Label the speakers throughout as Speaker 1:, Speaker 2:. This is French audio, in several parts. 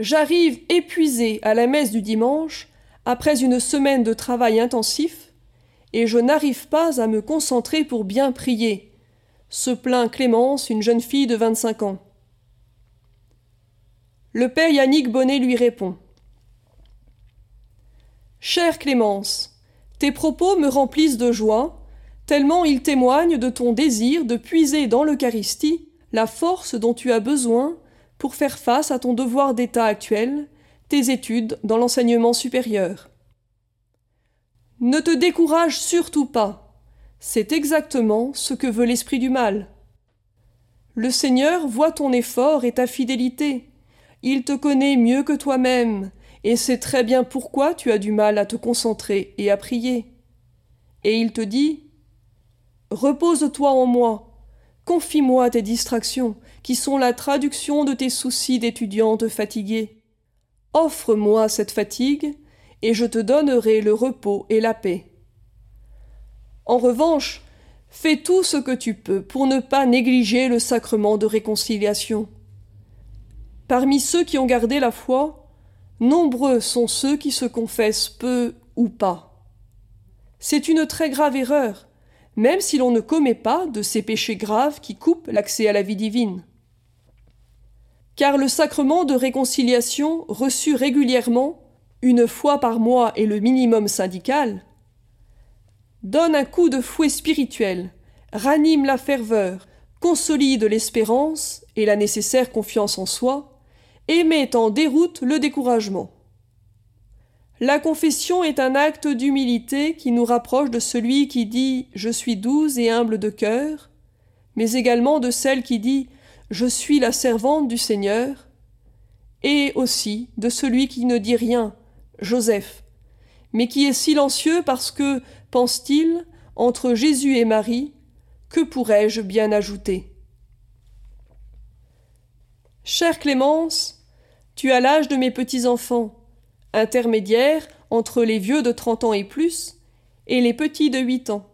Speaker 1: J'arrive épuisé à la messe du dimanche, après une semaine de travail intensif, et je n'arrive pas à me concentrer pour bien prier, se plaint Clémence, une jeune fille de vingt-cinq ans. Le père Yannick Bonnet lui répond. Chère Clémence, tes propos me remplissent de joie, tellement ils témoignent de ton désir de puiser dans l'Eucharistie la force dont tu as besoin pour faire face à ton devoir d'état actuel, tes études dans l'enseignement supérieur. Ne te décourage surtout pas, c'est exactement ce que veut l'esprit du mal. Le Seigneur voit ton effort et ta fidélité, il te connaît mieux que toi-même, et sait très bien pourquoi tu as du mal à te concentrer et à prier. Et il te dit Repose-toi en moi, confie-moi tes distractions, qui sont la traduction de tes soucis d'étudiante fatiguée. Offre-moi cette fatigue, et je te donnerai le repos et la paix. En revanche, fais tout ce que tu peux pour ne pas négliger le sacrement de réconciliation. Parmi ceux qui ont gardé la foi, nombreux sont ceux qui se confessent peu ou pas. C'est une très grave erreur, même si l'on ne commet pas de ces péchés graves qui coupent l'accès à la vie divine. Car le sacrement de réconciliation reçu régulièrement, une fois par mois et le minimum syndical, donne un coup de fouet spirituel, ranime la ferveur, consolide l'espérance et la nécessaire confiance en soi, et met en déroute le découragement. La confession est un acte d'humilité qui nous rapproche de celui qui dit Je suis douce et humble de cœur, mais également de celle qui dit Je suis la servante du Seigneur, et aussi de celui qui ne dit rien, Joseph, mais qui est silencieux parce que, pense-t-il, entre Jésus et Marie, que pourrais-je bien ajouter? Chère Clémence, tu as l'âge de mes petits-enfants, intermédiaire entre les vieux de trente ans et plus et les petits de huit ans.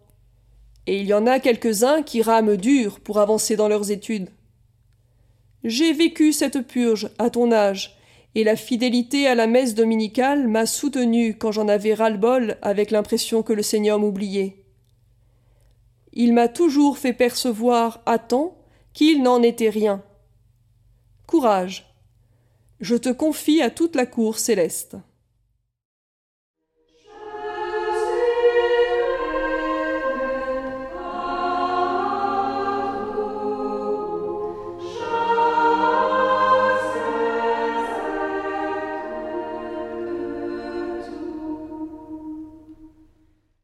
Speaker 1: Et il y en a quelques-uns qui rament dur pour avancer dans leurs études. J'ai vécu cette purge à ton âge, et la fidélité à la messe dominicale m'a soutenu quand j'en avais ras-le-bol avec l'impression que le Seigneur m'oubliait. Il m'a toujours fait percevoir à temps qu'il n'en était rien. Courage, je te confie à toute la cour céleste.